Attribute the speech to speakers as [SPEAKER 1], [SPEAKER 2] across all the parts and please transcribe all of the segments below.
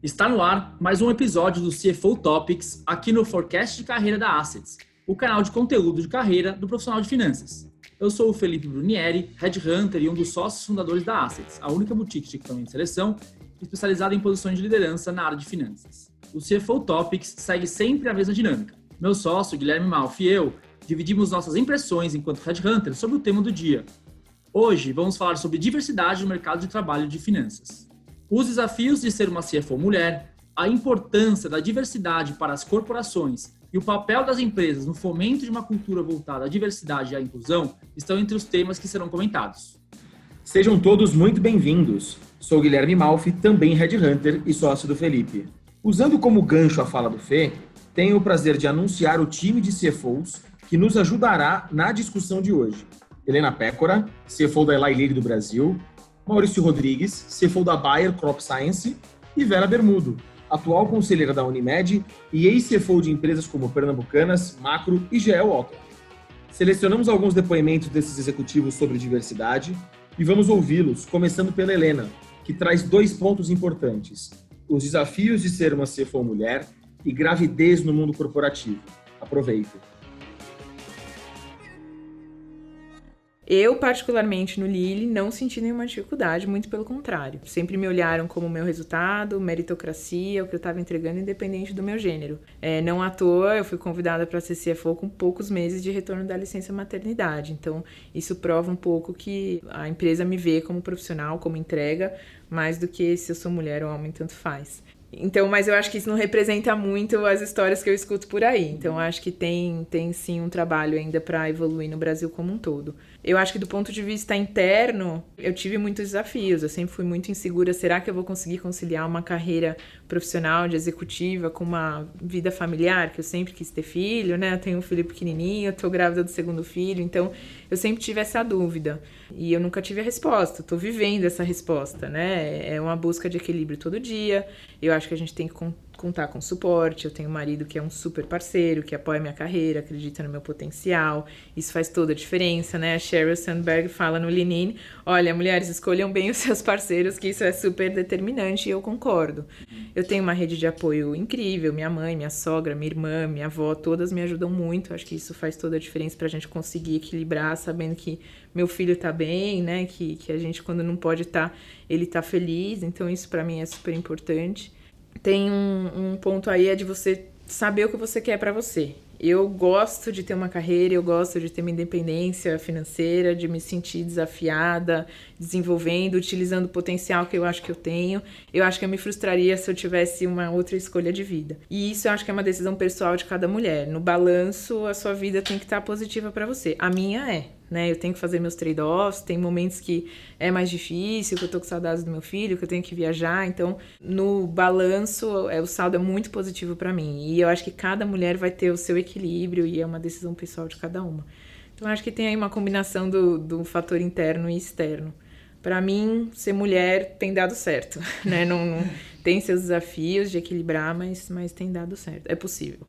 [SPEAKER 1] Está no ar mais um episódio do CFO Topics aqui no Forecast de Carreira da Assets, o canal de conteúdo de carreira do profissional de finanças. Eu sou o Felipe Brunieri, Headhunter e um dos sócios fundadores da Assets, a única boutique de equipamento de seleção especializada em posições de liderança na área de finanças. O CFO Topics segue sempre a mesma dinâmica. Meu sócio, Guilherme Malfi e eu dividimos nossas impressões enquanto Headhunter sobre o tema do dia. Hoje vamos falar sobre diversidade no mercado de trabalho de finanças os desafios de ser uma CFO mulher, a importância da diversidade para as corporações e o papel das empresas no fomento de uma cultura voltada à diversidade e à inclusão estão entre os temas que serão comentados.
[SPEAKER 2] Sejam todos muito bem-vindos. Sou Guilherme Malfi, também Headhunter e sócio do Felipe. Usando como gancho a fala do Fê, tenho o prazer de anunciar o time de CFOs que nos ajudará na discussão de hoje. Helena Pécora, CFO da Eli Lilly do Brasil, Maurício Rodrigues, CFO da Bayer Crop Science, e Vera Bermudo, atual conselheira da Unimed e ex-CFO de empresas como Pernambucanas, Macro e GEL Otto. Selecionamos alguns depoimentos desses executivos sobre diversidade e vamos ouvi-los, começando pela Helena, que traz dois pontos importantes: os desafios de ser uma CFO mulher e gravidez no mundo corporativo. Aproveite.
[SPEAKER 3] Eu, particularmente no Lille, não senti nenhuma dificuldade, muito pelo contrário. Sempre me olharam como meu resultado, meritocracia, o que eu estava entregando, independente do meu gênero. É, não à toa, eu fui convidada para ser CFO com poucos meses de retorno da licença maternidade. Então, isso prova um pouco que a empresa me vê como profissional, como entrega, mais do que se eu sou mulher ou homem, tanto faz. Então, mas eu acho que isso não representa muito as histórias que eu escuto por aí. Então, acho que tem, tem sim um trabalho ainda para evoluir no Brasil como um todo. Eu acho que do ponto de vista interno, eu tive muitos desafios. Eu sempre fui muito insegura. Será que eu vou conseguir conciliar uma carreira profissional de executiva com uma vida familiar? Que eu sempre quis ter filho, né? Eu tenho um filho pequenininho, eu tô grávida do segundo filho. Então, eu sempre tive essa dúvida. E eu nunca tive a resposta. Tô vivendo essa resposta, né? É uma busca de equilíbrio todo dia. Eu acho que a gente tem que contar com suporte. Eu tenho um marido que é um super parceiro, que apoia minha carreira, acredita no meu potencial. Isso faz toda a diferença, né? A Sheryl Sandberg fala no Lenin, olha, mulheres, escolham bem os seus parceiros, que isso é super determinante e eu concordo. Eu tenho uma rede de apoio incrível, minha mãe, minha sogra, minha irmã, minha avó, todas me ajudam muito. Acho que isso faz toda a diferença pra gente conseguir equilibrar, sabendo que meu filho tá bem, né? Que, que a gente, quando não pode estar, tá, ele tá feliz. Então, isso para mim é super importante tem um, um ponto aí é de você saber o que você quer para você. Eu gosto de ter uma carreira, eu gosto de ter uma independência financeira, de me sentir desafiada, desenvolvendo, utilizando o potencial que eu acho que eu tenho. Eu acho que eu me frustraria se eu tivesse uma outra escolha de vida. E isso eu acho que é uma decisão pessoal de cada mulher. No balanço, a sua vida tem que estar positiva para você. A minha é né? Eu tenho que fazer meus trade-offs, tem momentos que é mais difícil, que eu tô com saudades do meu filho, que eu tenho que viajar, então no balanço é o saldo é muito positivo para mim. E eu acho que cada mulher vai ter o seu equilíbrio e é uma decisão pessoal de cada uma. Então acho que tem aí uma combinação do, do fator interno e externo. Para mim, ser mulher tem dado certo, né? Não, não, tem seus desafios de equilibrar, mas, mas tem dado certo. É possível.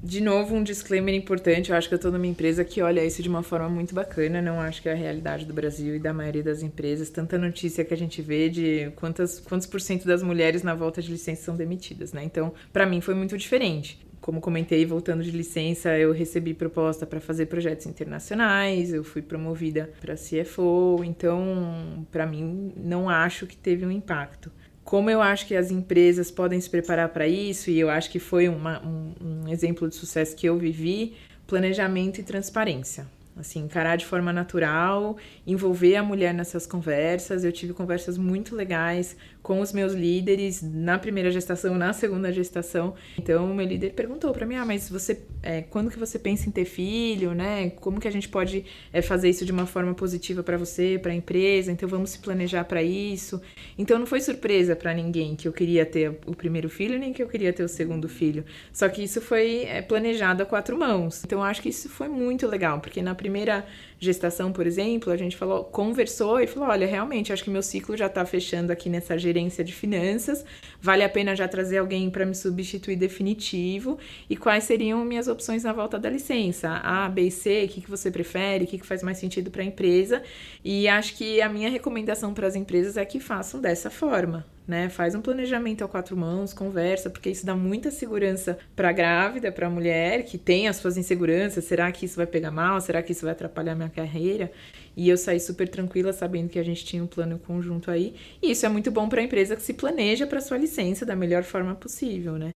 [SPEAKER 3] De novo, um disclaimer importante. Eu acho que eu estou numa empresa que olha isso de uma forma muito bacana. Não acho que é a realidade do Brasil e da maioria das empresas. Tanta notícia que a gente vê de quantas, quantos por cento das mulheres na volta de licença são demitidas, né? Então, para mim foi muito diferente. Como comentei, voltando de licença, eu recebi proposta para fazer projetos internacionais, eu fui promovida para CFO, então, para mim, não acho que teve um impacto como eu acho que as empresas podem se preparar para isso, e eu acho que foi uma, um, um exemplo de sucesso que eu vivi, planejamento e transparência assim, encarar de forma natural, envolver a mulher nessas conversas. Eu tive conversas muito legais com os meus líderes na primeira gestação, na segunda gestação. Então, meu líder perguntou para mim: "Ah, mas você, é, quando que você pensa em ter filho, né? Como que a gente pode é, fazer isso de uma forma positiva para você, para a empresa? Então, vamos se planejar para isso". Então, não foi surpresa para ninguém que eu queria ter o primeiro filho nem que eu queria ter o segundo filho. Só que isso foi é, planejado a quatro mãos. Então, acho que isso foi muito legal, porque na primeira primeira gestação, por exemplo, a gente falou, conversou e falou: olha, realmente, acho que meu ciclo já está fechando aqui nessa gerência de finanças, vale a pena já trazer alguém para me substituir definitivo. E quais seriam minhas opções na volta da licença? A, B C, o que, que você prefere, o que, que faz mais sentido para a empresa? E acho que a minha recomendação para as empresas é que façam dessa forma né? Faz um planejamento a quatro mãos, conversa, porque isso dá muita segurança para a grávida, para a mulher que tem as suas inseguranças. Será que isso vai pegar mal? Será que isso vai atrapalhar minha carreira? E eu saí super tranquila sabendo que a gente tinha um plano conjunto aí. E isso é muito bom para a empresa que se planeja para sua licença da melhor forma possível, né?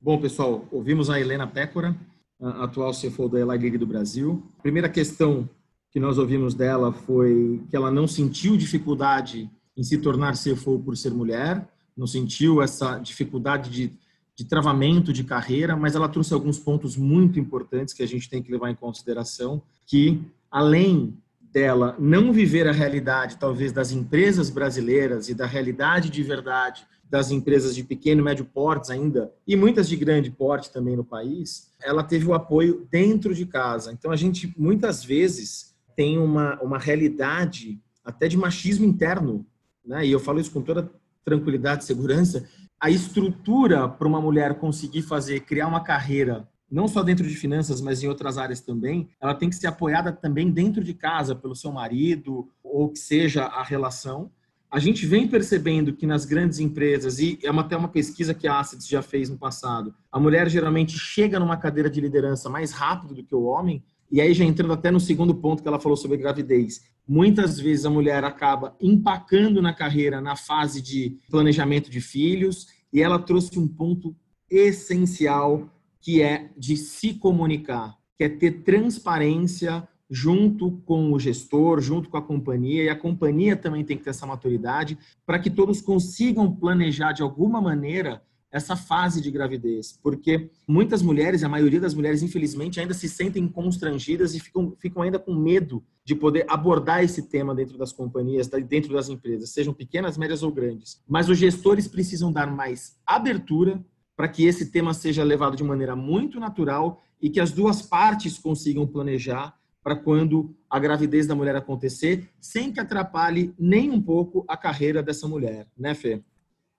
[SPEAKER 2] Bom, pessoal, ouvimos a Helena Pécora, a atual CFO da Eli do Brasil. A primeira questão que nós ouvimos dela foi que ela não sentiu dificuldade em se tornar CFO por ser mulher, não sentiu essa dificuldade de, de travamento de carreira, mas ela trouxe alguns pontos muito importantes que a gente tem que levar em consideração, que além dela não viver a realidade, talvez, das empresas brasileiras e da realidade de verdade das empresas de pequeno e médio porte ainda, e muitas de grande porte também no país, ela teve o apoio dentro de casa. Então, a gente, muitas vezes, tem uma, uma realidade até de machismo interno né? e eu falo isso com toda tranquilidade e segurança, a estrutura para uma mulher conseguir fazer, criar uma carreira, não só dentro de finanças, mas em outras áreas também, ela tem que ser apoiada também dentro de casa pelo seu marido, ou que seja a relação. A gente vem percebendo que nas grandes empresas, e é até uma pesquisa que a Assets já fez no passado, a mulher geralmente chega numa cadeira de liderança mais rápido do que o homem, e aí já entrando até no segundo ponto que ela falou sobre gravidez, muitas vezes a mulher acaba empacando na carreira na fase de planejamento de filhos, e ela trouxe um ponto essencial que é de se comunicar, que é ter transparência junto com o gestor, junto com a companhia, e a companhia também tem que ter essa maturidade para que todos consigam planejar de alguma maneira essa fase de gravidez, porque muitas mulheres, a maioria das mulheres, infelizmente, ainda se sentem constrangidas e ficam, ficam ainda com medo de poder abordar esse tema dentro das companhias, dentro das empresas, sejam pequenas, médias ou grandes. Mas os gestores precisam dar mais abertura para que esse tema seja levado de maneira muito natural e que as duas partes consigam planejar para quando a gravidez da mulher acontecer, sem que atrapalhe nem um pouco a carreira dessa mulher, né, Fê?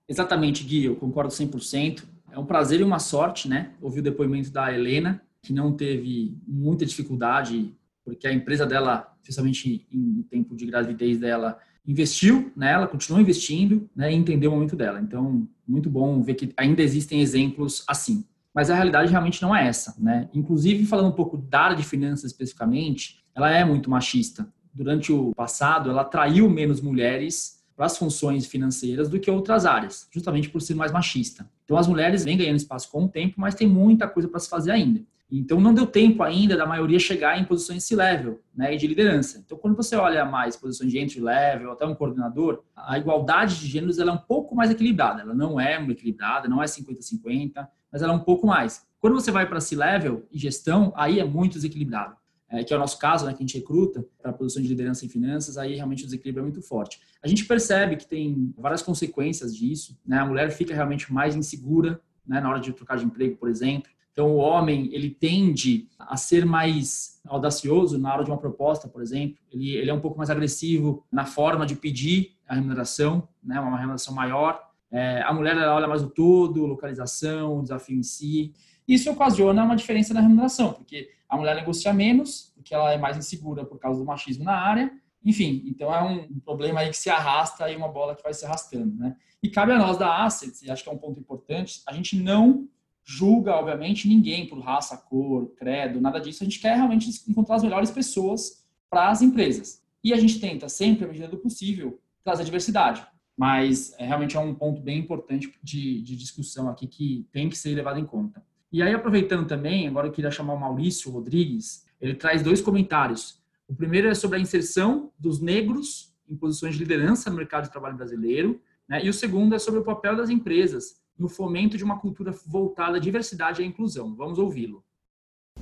[SPEAKER 1] Exatamente, Gui, eu concordo 100%. É um prazer e uma sorte, né? Ouvir o depoimento da Helena, que não teve muita dificuldade, porque a empresa dela, especialmente em tempo de gravidez dela, investiu nela, continuou investindo, né, e entendeu o momento dela. Então, muito bom ver que ainda existem exemplos assim. Mas a realidade realmente não é essa, né? Inclusive, falando um pouco da área de finanças especificamente, ela é muito machista. Durante o passado, ela atraiu menos mulheres para as funções financeiras do que outras áreas, justamente por ser mais machista. Então as mulheres vêm ganhando espaço com o tempo, mas tem muita coisa para se fazer ainda. Então não deu tempo ainda da maioria chegar em posições C-level, né, e de liderança. Então quando você olha mais posições de entry level, até um coordenador, a igualdade de gêneros ela é um pouco mais equilibrada. Ela não é uma equilibrada, não é 50-50, mas ela é um pouco mais. Quando você vai para C-level e gestão, aí é muito desequilibrado é, que é o nosso caso, né, que a gente recruta para a posição de liderança em finanças, aí realmente o desequilíbrio é muito forte. A gente percebe que tem várias consequências disso, né? A mulher fica realmente mais insegura, né, na hora de trocar de emprego, por exemplo. Então, o homem, ele tende a ser mais audacioso na hora de uma proposta, por exemplo. Ele, ele é um pouco mais agressivo na forma de pedir a remuneração, né, uma remuneração maior. É, a mulher, ela olha mais o todo, localização, o desafio em si. Isso ocasiona uma diferença na remuneração, porque a mulher negocia menos, porque ela é mais insegura por causa do machismo na área. Enfim, então é um problema aí que se arrasta e uma bola que vai se arrastando, né? E cabe a nós da Assets, e acho que é um ponto importante, a gente não julga, obviamente, ninguém por raça, cor, credo, nada disso. A gente quer realmente encontrar as melhores pessoas para as empresas. E a gente tenta sempre, à medida do possível, trazer diversidade. Mas é, realmente é um ponto bem importante de, de discussão aqui que tem que ser levado em conta. E aí, aproveitando também, agora eu queria chamar o Maurício Rodrigues, ele traz dois comentários. O primeiro é sobre a inserção dos negros em posições de liderança no mercado de trabalho brasileiro, né? e o segundo é sobre o papel das empresas no fomento de uma cultura voltada à diversidade e à inclusão. Vamos ouvi-lo.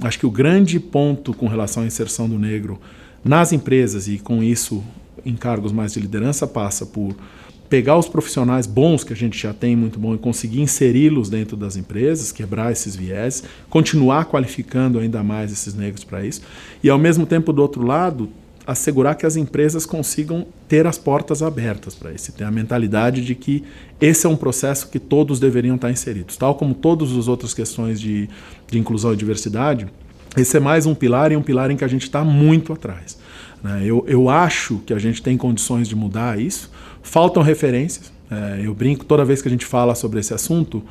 [SPEAKER 4] Acho que o grande ponto com relação à inserção do negro nas empresas e com isso em cargos mais de liderança passa por pegar os profissionais bons que a gente já tem muito bom e conseguir inseri-los dentro das empresas, quebrar esses viés, continuar qualificando ainda mais esses negros para isso e ao mesmo tempo do outro lado assegurar que as empresas consigam ter as portas abertas para isso, ter a mentalidade de que esse é um processo que todos deveriam estar inseridos, tal como todas as outras questões de, de inclusão e diversidade. Esse é mais um pilar e um pilar em que a gente está muito atrás. Né? Eu, eu acho que a gente tem condições de mudar isso, Faltam referências. É, eu brinco toda vez que a gente fala sobre esse assunto.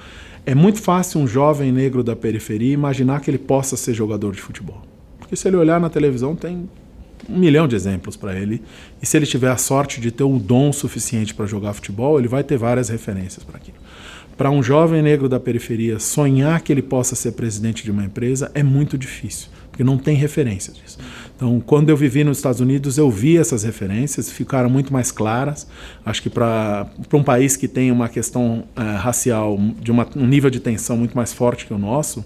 [SPEAKER 4] É muito fácil um jovem negro da periferia imaginar que ele possa ser jogador de futebol. Porque se ele olhar na televisão, tem um milhão de exemplos para ele. E se ele tiver a sorte de ter um dom suficiente para jogar futebol, ele vai ter várias referências para aquilo. Para um jovem negro da periferia sonhar que ele possa ser presidente de uma empresa é muito difícil, porque não tem referência disso. Então, quando eu vivi nos Estados Unidos, eu vi essas referências, ficaram muito mais claras. Acho que para um país que tem uma questão uh, racial de uma, um nível de tensão muito mais forte que o nosso,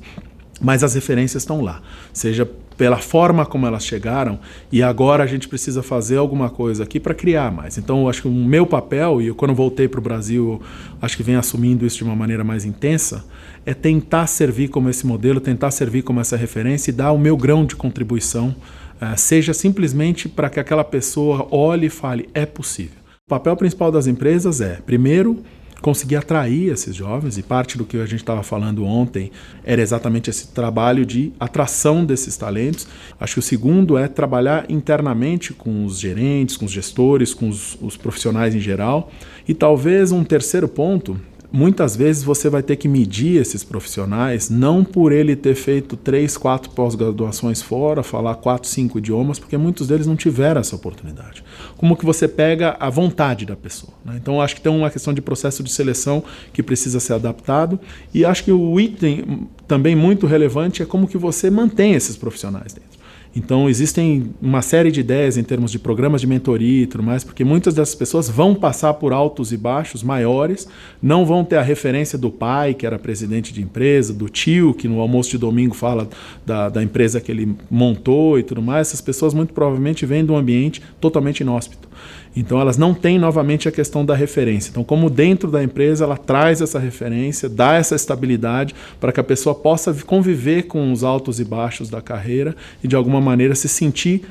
[SPEAKER 4] mas as referências estão lá, seja pela forma como elas chegaram, e agora a gente precisa fazer alguma coisa aqui para criar mais. Então, acho que o meu papel, e eu, quando voltei para o Brasil, acho que venho assumindo isso de uma maneira mais intensa, é tentar servir como esse modelo, tentar servir como essa referência e dar o meu grão de contribuição, uh, seja simplesmente para que aquela pessoa olhe e fale: é possível. O papel principal das empresas é, primeiro, conseguir atrair esses jovens, e parte do que a gente estava falando ontem era exatamente esse trabalho de atração desses talentos. Acho que o segundo é trabalhar internamente com os gerentes, com os gestores, com os, os profissionais em geral. E talvez um terceiro ponto muitas vezes você vai ter que medir esses profissionais não por ele ter feito três, quatro pós-graduações fora, falar quatro, cinco idiomas, porque muitos deles não tiveram essa oportunidade. Como que você pega a vontade da pessoa? Né? Então acho que tem uma questão de processo de seleção que precisa ser adaptado e acho que o item também muito relevante é como que você mantém esses profissionais dentro. Então, existem uma série de ideias em termos de programas de mentoria e tudo mais, porque muitas dessas pessoas vão passar por altos e baixos maiores, não vão ter a referência do pai, que era presidente de empresa, do tio, que no almoço de domingo fala da, da empresa que ele montou e tudo mais. Essas pessoas muito provavelmente vêm de um ambiente totalmente inóspito. Então elas não têm novamente a questão da referência. Então, como dentro da empresa ela traz essa referência, dá essa estabilidade para que a pessoa possa conviver com os altos e baixos da carreira e de alguma maneira se sentir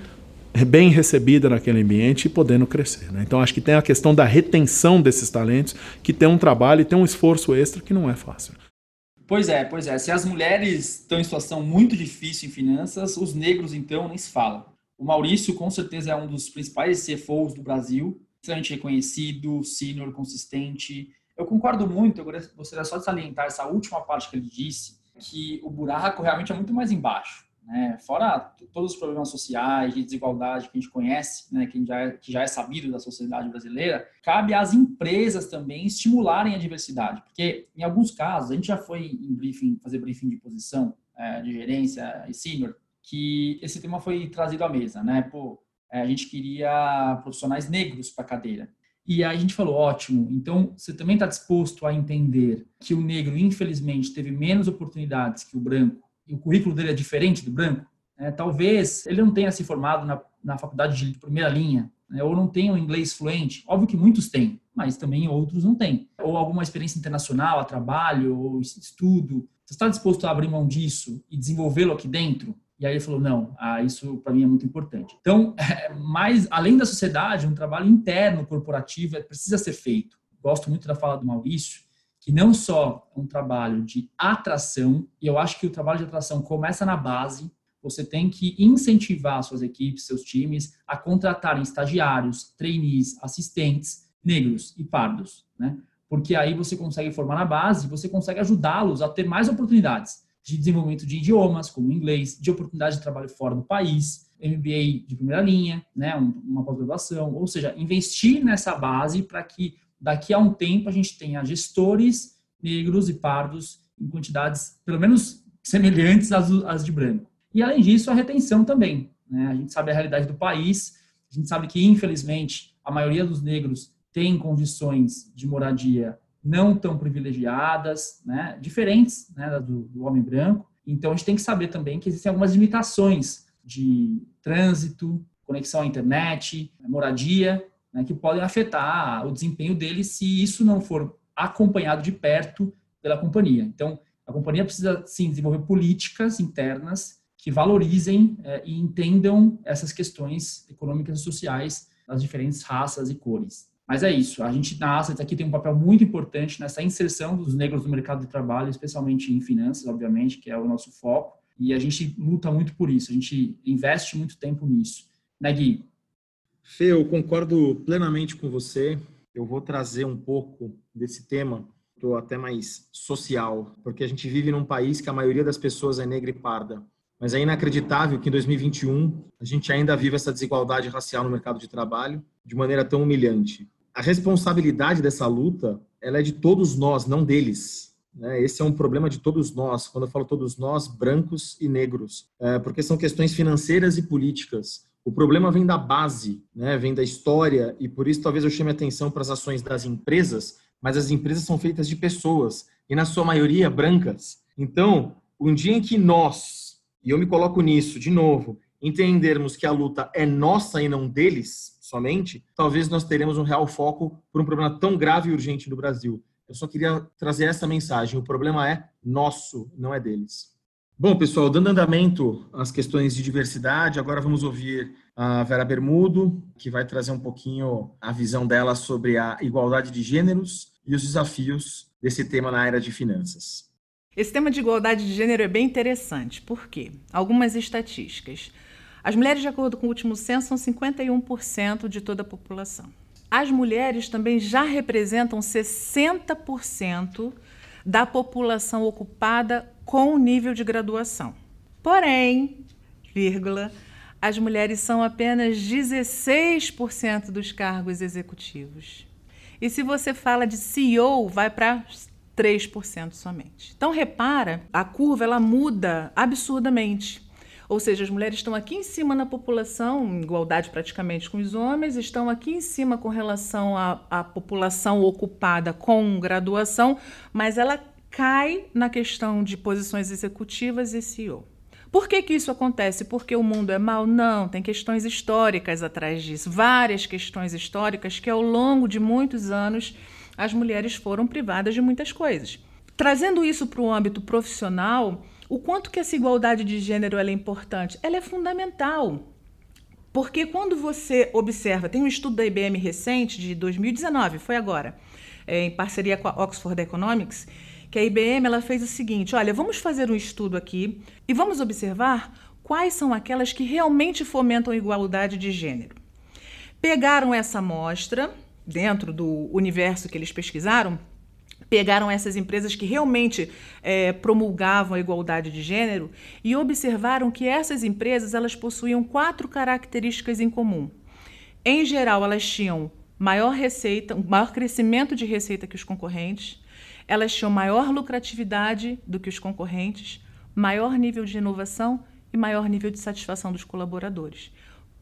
[SPEAKER 4] bem recebida naquele ambiente e podendo crescer. Né? Então acho que tem a questão da retenção desses talentos, que tem um trabalho e tem um esforço extra que não é fácil.
[SPEAKER 1] Pois é, pois é. Se as mulheres estão em situação muito difícil em finanças, os negros então nem se falam. O Maurício, com certeza, é um dos principais CFOs do Brasil, extremamente reconhecido, sênior, consistente. Eu concordo muito, eu gostaria só de salientar essa última parte que ele disse, que o buraco realmente é muito mais embaixo. Né? Fora todos os problemas sociais, de desigualdade que a gente conhece, né? que, já é, que já é sabido da sociedade brasileira, cabe às empresas também estimularem a diversidade. Porque, em alguns casos, a gente já foi em briefing, fazer briefing de posição, é, de gerência e sênior, que esse tema foi trazido à mesa, né? Pô, é, a gente queria profissionais negros para a cadeira. E aí a gente falou, ótimo, então você também está disposto a entender que o negro, infelizmente, teve menos oportunidades que o branco, e o currículo dele é diferente do branco? É, talvez ele não tenha se formado na, na faculdade de primeira linha, né, ou não tenha um inglês fluente. Óbvio que muitos têm, mas também outros não têm. Ou alguma experiência internacional, a trabalho, ou estudo. Você está disposto a abrir mão disso e desenvolvê-lo aqui dentro? E aí ele falou, não, ah, isso para mim é muito importante. Então, é, mais além da sociedade, um trabalho interno corporativo é, precisa ser feito. Gosto muito da fala do Maurício, que não só é um trabalho de atração, e eu acho que o trabalho de atração começa na base, você tem que incentivar suas equipes, seus times, a contratarem estagiários, trainees, assistentes negros e pardos, né? Porque aí você consegue formar na base, você consegue ajudá-los a ter mais oportunidades de desenvolvimento de idiomas, como inglês, de oportunidade de trabalho fora do país, MBA de primeira linha, né, uma pós-graduação, ou seja, investir nessa base para que daqui a um tempo a gente tenha gestores negros e pardos em quantidades pelo menos semelhantes às, às de branco. E além disso, a retenção também. Né? A gente sabe a realidade do país, a gente sabe que infelizmente a maioria dos negros tem condições de moradia não tão privilegiadas, né, diferentes né, do, do, homem branco. Então, a gente tem que saber também que existem algumas limitações de trânsito, conexão à internet, moradia, né, que podem afetar o desempenho dele se isso não for acompanhado de perto pela companhia. Então, a companhia precisa, sim, desenvolver políticas internas que valorizem é, e entendam essas questões econômicas e sociais das diferentes raças e cores. Mas é isso, a gente na Assets aqui tem um papel muito importante nessa inserção dos negros no mercado de trabalho, especialmente em finanças, obviamente, que é o nosso foco, e a gente luta muito por isso, a gente investe muito tempo nisso. Né, Gui?
[SPEAKER 2] Fê, eu concordo plenamente com você. eu vou trazer um pouco desse tema, tô até mais social, porque a gente vive num país que a maioria das pessoas é negra e parda. Mas é inacreditável que em 2021 a gente ainda vive essa desigualdade racial no mercado de trabalho de maneira tão humilhante. A responsabilidade dessa luta, ela é de todos nós, não deles. Né? Esse é um problema de todos nós. Quando eu falo todos nós, brancos e negros, é porque são questões financeiras e políticas. O problema vem da base, né? vem da história e por isso talvez eu chame atenção para as ações das empresas, mas as empresas são feitas de pessoas e na sua maioria brancas. Então, um dia em que nós e eu me coloco nisso de novo, entendermos que a luta é nossa e não deles somente, talvez nós teremos um real foco por um problema tão grave e urgente no Brasil. Eu só queria trazer essa mensagem: o problema é nosso, não é deles. Bom, pessoal, dando andamento às questões de diversidade, agora vamos ouvir a Vera Bermudo, que vai trazer um pouquinho a visão dela sobre a igualdade de gêneros e os desafios desse tema na área de finanças.
[SPEAKER 5] Esse tema de igualdade de gênero é bem interessante. Por quê? Algumas estatísticas. As mulheres, de acordo com o último censo, são 51% de toda a população. As mulheres também já representam 60% da população ocupada com nível de graduação. Porém, vírgula, as mulheres são apenas 16% dos cargos executivos. E se você fala de CEO, vai para 3% somente. Então repara, a curva ela muda absurdamente. Ou seja, as mulheres estão aqui em cima na população, em igualdade praticamente com os homens, estão aqui em cima com relação à, à população ocupada com graduação, mas ela cai na questão de posições executivas e CEO. Por que, que isso acontece? Porque o mundo é mau? Não, tem questões históricas atrás disso, várias questões históricas que ao longo de muitos anos as mulheres foram privadas de muitas coisas. Trazendo isso para o âmbito profissional, o quanto que essa igualdade de gênero é importante? Ela é fundamental. Porque quando você observa, tem um estudo da IBM recente, de 2019, foi agora, é, em parceria com a Oxford Economics, que a IBM ela fez o seguinte: olha, vamos fazer um estudo aqui e vamos observar quais são aquelas que realmente fomentam igualdade de gênero. Pegaram essa amostra, dentro do universo que eles pesquisaram, pegaram essas empresas que realmente é, promulgavam a igualdade de gênero e observaram que essas empresas elas possuíam quatro características em comum. Em geral, elas tinham maior receita, maior crescimento de receita que os concorrentes, elas tinham maior lucratividade do que os concorrentes, maior nível de inovação e maior nível de satisfação dos colaboradores.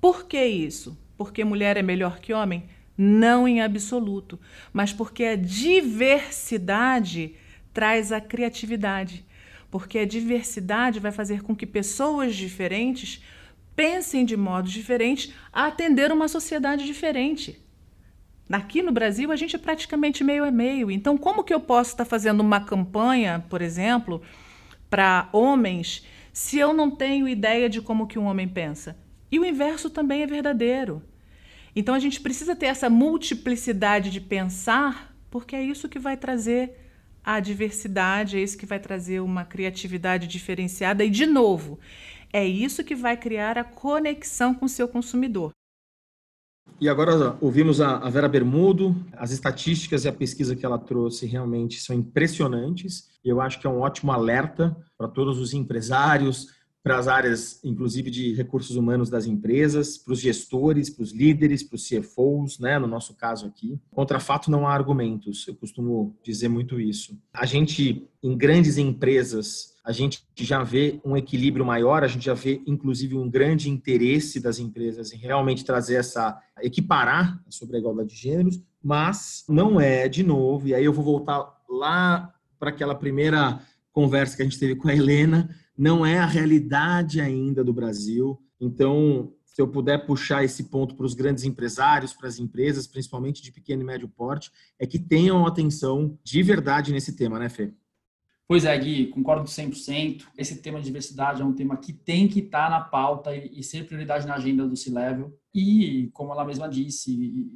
[SPEAKER 5] Por que isso? Porque mulher é melhor que homem? Não em absoluto, mas porque a diversidade traz a criatividade. Porque a diversidade vai fazer com que pessoas diferentes pensem de modo diferente a atender uma sociedade diferente. Aqui no Brasil, a gente é praticamente meio a meio. Então, como que eu posso estar fazendo uma campanha, por exemplo, para homens, se eu não tenho ideia de como que um homem pensa? E o inverso também é verdadeiro. Então a gente precisa ter essa multiplicidade de pensar, porque é isso que vai trazer a diversidade, é isso que vai trazer uma criatividade diferenciada e, de novo, é isso que vai criar a conexão com o seu consumidor.
[SPEAKER 2] E agora ouvimos a Vera Bermudo, as estatísticas e a pesquisa que ela trouxe realmente são impressionantes. Eu acho que é um ótimo alerta para todos os empresários, para as áreas, inclusive, de recursos humanos das empresas, para os gestores, para os líderes, para os CFOs, né, no nosso caso aqui. Contra fato não há argumentos, eu costumo dizer muito isso. A gente, em grandes empresas, a gente já vê um equilíbrio maior, a gente já vê, inclusive, um grande interesse das empresas em realmente trazer essa, equiparar sobre a igualdade de gêneros, mas não é, de novo, e aí eu vou voltar lá para aquela primeira conversa que a gente teve com a Helena, não é a realidade ainda do Brasil. Então, se eu puder puxar esse ponto para os grandes empresários, para as empresas, principalmente de pequeno e médio porte, é que tenham atenção de verdade nesse tema, né, Fê?
[SPEAKER 1] Pois é, Gui, concordo 100%. Esse tema de diversidade é um tema que tem que estar na pauta e, ser prioridade na agenda do C-Level. E, como ela mesma disse,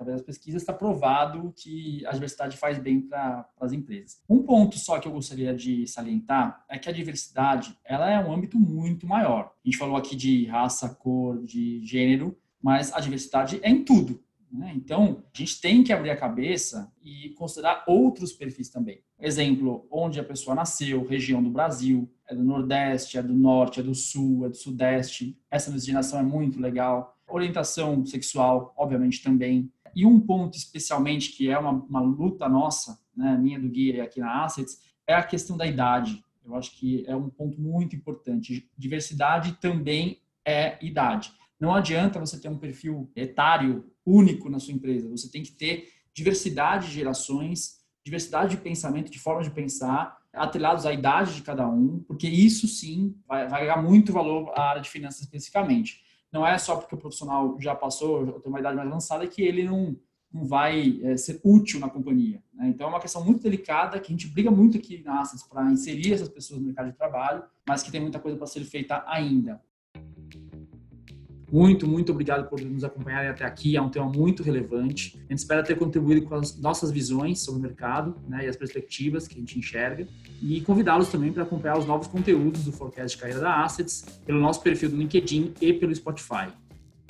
[SPEAKER 1] através das pesquisas, está provado que a diversidade faz bem para as empresas. Um ponto só que eu gostaria de salientar é que a diversidade ela é um âmbito muito maior. A gente falou aqui de raça, cor, de gênero, mas a diversidade é em tudo Né? Então, a gente tem que abrir a cabeça e considerar outros perfis também. Exemplo, onde a pessoa nasceu, região do Brasil, é do Nordeste, é do Norte, é do Sul, é do Sudeste. Essa miscigenação é muito legal. Orientação sexual, obviamente, também. E um ponto especialmente que é uma, uma luta nossa, né, minha do Guia e aqui na Assets, é a questão da idade. Eu acho que é um ponto muito importante. Diversidade também é idade. Não adianta você ter um perfil etário único na sua empresa. Você tem que ter diversidade de gerações, diversidade de pensamento, de forma de pensar, atrelados à idade de cada um, porque isso sim vai, ganhar muito valor à área de finanças especificamente. Não é só porque o profissional já passou, tem uma idade mais avançada, que ele não, não vai é, ser útil na companhia. Né? Então é uma questão muito delicada que a gente briga muito aqui na Assets para inserir essas pessoas no mercado de trabalho, mas que tem muita coisa para ser feita ainda. Muito, muito obrigado por nos acompanharem até aqui. É um tema muito relevante. A gente espera ter contribuído com as nossas visões sobre o mercado né, e as perspectivas que a gente enxerga. E convidá-los também para acompanhar os novos conteúdos do Forecast de Carreira da Assets pelo nosso perfil do LinkedIn e pelo Spotify.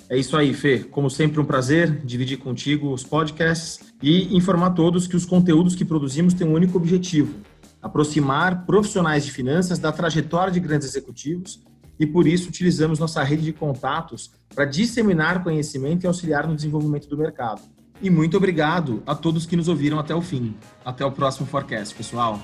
[SPEAKER 2] É isso aí, Fê. Como sempre, um prazer dividir contigo os podcasts e informar todos que os conteúdos que produzimos têm um único objetivo: aproximar profissionais de finanças da trajetória de grandes executivos e por isso utilizamos nossa rede de contatos para disseminar conhecimento e auxiliar no desenvolvimento do mercado. E muito obrigado a todos que nos ouviram até o fim. Até o próximo Forecast, pessoal.